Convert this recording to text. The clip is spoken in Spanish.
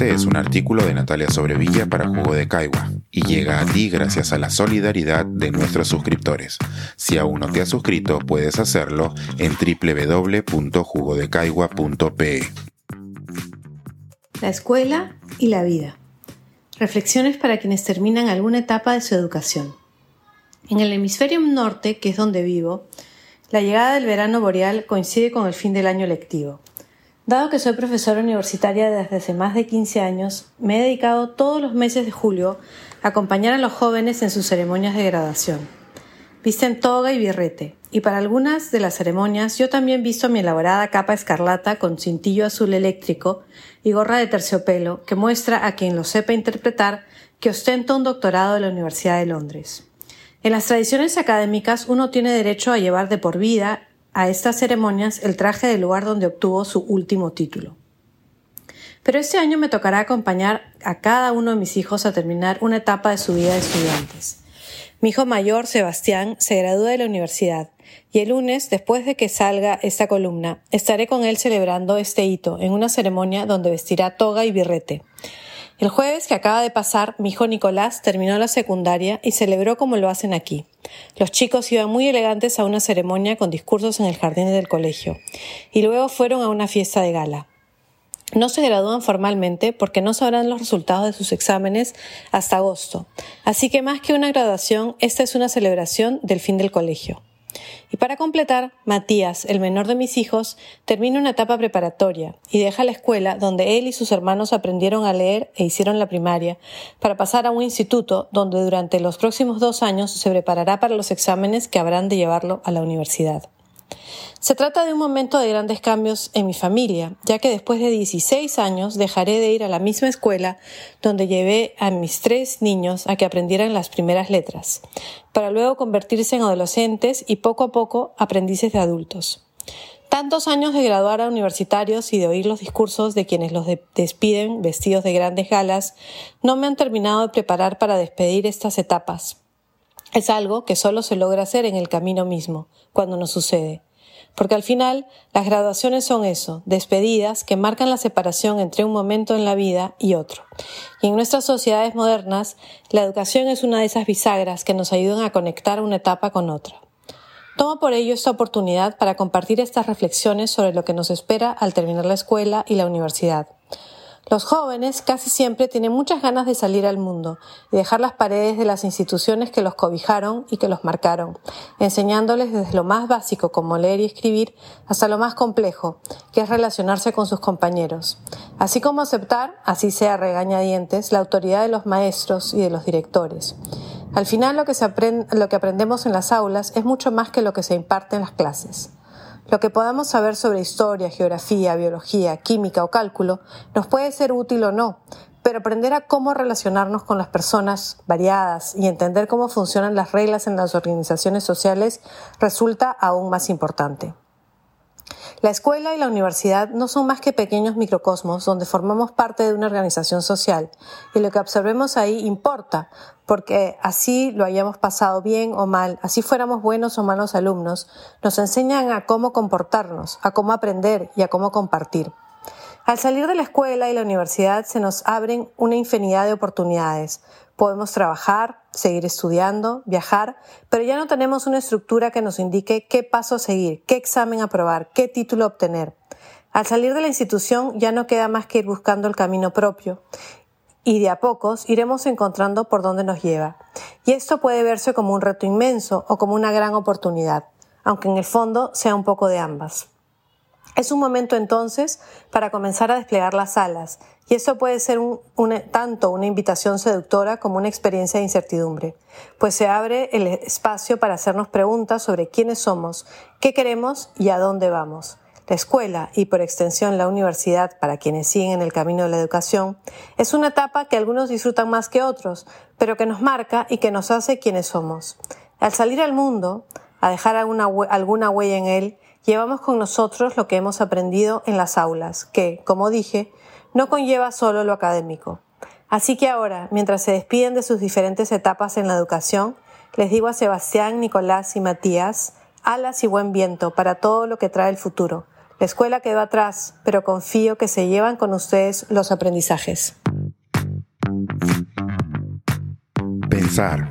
Este es un artículo de Natalia Sobrevilla para Jugo de Caigua y llega a ti gracias a la solidaridad de nuestros suscriptores. Si aún no te has suscrito, puedes hacerlo en www.jugodecaigua.pe. La escuela y la vida. Reflexiones para quienes terminan alguna etapa de su educación. En el hemisferio norte, que es donde vivo, la llegada del verano boreal coincide con el fin del año lectivo. Dado que soy profesora universitaria desde hace más de 15 años, me he dedicado todos los meses de julio a acompañar a los jóvenes en sus ceremonias de graduación. Visten toga y birrete, y para algunas de las ceremonias yo también visto mi elaborada capa escarlata con cintillo azul eléctrico y gorra de terciopelo que muestra a quien lo sepa interpretar que ostento un doctorado de la Universidad de Londres. En las tradiciones académicas uno tiene derecho a llevar de por vida a estas ceremonias el traje del lugar donde obtuvo su último título. Pero este año me tocará acompañar a cada uno de mis hijos a terminar una etapa de su vida de estudiantes. Mi hijo mayor, Sebastián, se gradúa de la universidad y el lunes, después de que salga esta columna, estaré con él celebrando este hito en una ceremonia donde vestirá toga y birrete. El jueves que acaba de pasar, mi hijo Nicolás terminó la secundaria y celebró como lo hacen aquí. Los chicos iban muy elegantes a una ceremonia con discursos en el jardín del colegio y luego fueron a una fiesta de gala. No se gradúan formalmente porque no sabrán los resultados de sus exámenes hasta agosto. Así que más que una graduación, esta es una celebración del fin del colegio. Y para completar, Matías, el menor de mis hijos, termina una etapa preparatoria y deja la escuela donde él y sus hermanos aprendieron a leer e hicieron la primaria, para pasar a un instituto donde durante los próximos dos años se preparará para los exámenes que habrán de llevarlo a la universidad. Se trata de un momento de grandes cambios en mi familia, ya que después de 16 años dejaré de ir a la misma escuela donde llevé a mis tres niños a que aprendieran las primeras letras, para luego convertirse en adolescentes y poco a poco aprendices de adultos. Tantos años de graduar a universitarios y de oír los discursos de quienes los despiden vestidos de grandes galas no me han terminado de preparar para despedir estas etapas. Es algo que solo se logra hacer en el camino mismo, cuando nos sucede. Porque al final las graduaciones son eso, despedidas que marcan la separación entre un momento en la vida y otro. Y en nuestras sociedades modernas, la educación es una de esas bisagras que nos ayudan a conectar una etapa con otra. Tomo por ello esta oportunidad para compartir estas reflexiones sobre lo que nos espera al terminar la escuela y la universidad. Los jóvenes casi siempre tienen muchas ganas de salir al mundo y dejar las paredes de las instituciones que los cobijaron y que los marcaron, enseñándoles desde lo más básico como leer y escribir hasta lo más complejo, que es relacionarse con sus compañeros, así como aceptar, así sea regañadientes, la autoridad de los maestros y de los directores. Al final lo que, se lo que aprendemos en las aulas es mucho más que lo que se imparte en las clases. Lo que podamos saber sobre historia, geografía, biología, química o cálculo nos puede ser útil o no, pero aprender a cómo relacionarnos con las personas variadas y entender cómo funcionan las reglas en las organizaciones sociales resulta aún más importante. La escuela y la universidad no son más que pequeños microcosmos donde formamos parte de una organización social y lo que observemos ahí importa, porque así lo hayamos pasado bien o mal, así fuéramos buenos o malos alumnos, nos enseñan a cómo comportarnos, a cómo aprender y a cómo compartir. Al salir de la escuela y la universidad se nos abren una infinidad de oportunidades. Podemos trabajar, seguir estudiando, viajar, pero ya no tenemos una estructura que nos indique qué paso seguir, qué examen aprobar, qué título obtener. Al salir de la institución ya no queda más que ir buscando el camino propio y de a pocos iremos encontrando por dónde nos lleva. Y esto puede verse como un reto inmenso o como una gran oportunidad, aunque en el fondo sea un poco de ambas. Es un momento entonces para comenzar a desplegar las alas, y eso puede ser tanto una invitación seductora como una experiencia de incertidumbre, pues se abre el espacio para hacernos preguntas sobre quiénes somos, qué queremos y a dónde vamos. La escuela y por extensión la universidad, para quienes siguen en el camino de la educación, es una etapa que algunos disfrutan más que otros, pero que nos marca y que nos hace quienes somos. Al salir al mundo, a dejar alguna, alguna huella en él, llevamos con nosotros lo que hemos aprendido en las aulas, que, como dije, no conlleva solo lo académico. Así que ahora, mientras se despiden de sus diferentes etapas en la educación, les digo a Sebastián, Nicolás y Matías, alas y buen viento para todo lo que trae el futuro. La escuela quedó atrás, pero confío que se llevan con ustedes los aprendizajes. Pensar,